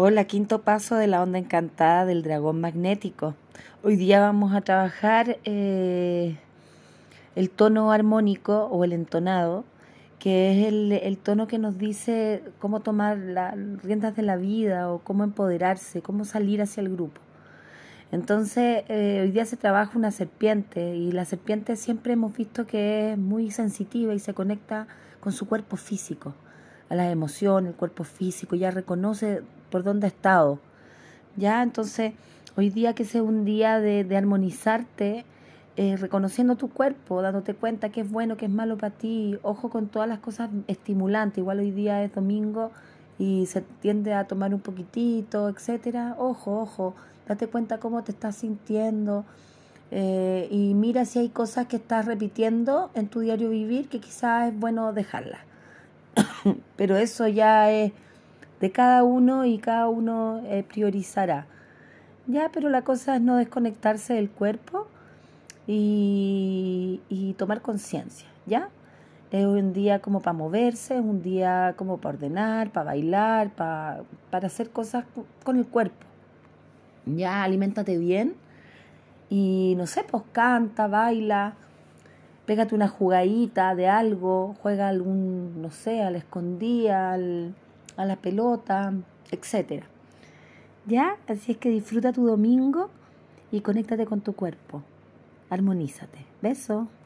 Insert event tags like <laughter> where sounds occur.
Hola, quinto paso de la onda encantada del dragón magnético. Hoy día vamos a trabajar eh, el tono armónico o el entonado, que es el, tono que nos dice cómo tomar las riendas de la vida o cómo empoderarse, cómo salir hacia el grupo. Entonces, eh, hoy día se trabaja una serpiente y la serpiente siempre hemos visto que es muy sensitiva y se conecta con su cuerpo físico a las emociones, el cuerpo físico, ya reconoce por dónde ha estado. Ya, entonces, hoy día que sea un día de, armonizarte, eh, reconociendo tu cuerpo, dándote cuenta que es bueno, que es malo para ti, ojo con todas las cosas estimulantes, igual hoy día es domingo y se tiende a tomar un poquitito, etcétera, ojo, ojo, date cuenta cómo te estás sintiendo eh, y mira si hay cosas que estás repitiendo en tu diario vivir que quizás es bueno dejarlas. <coughs> Pero eso ya es de cada uno y cada uno eh, priorizará. Ya, pero la cosa es no desconectarse del cuerpo y, tomar conciencia, ¿ya? Es un día como para moverse, es un día como para ordenar, para bailar, para, para hacer cosas con el cuerpo. Ya, aliméntate bien y no sé, pues canta, baila, pégate una jugadita de algo, juega algún, no sé, al escondía, al, a la pelota, etcétera. ¿Ya? Así es que disfruta tu domingo y conéctate con tu cuerpo. Armonízate. Beso.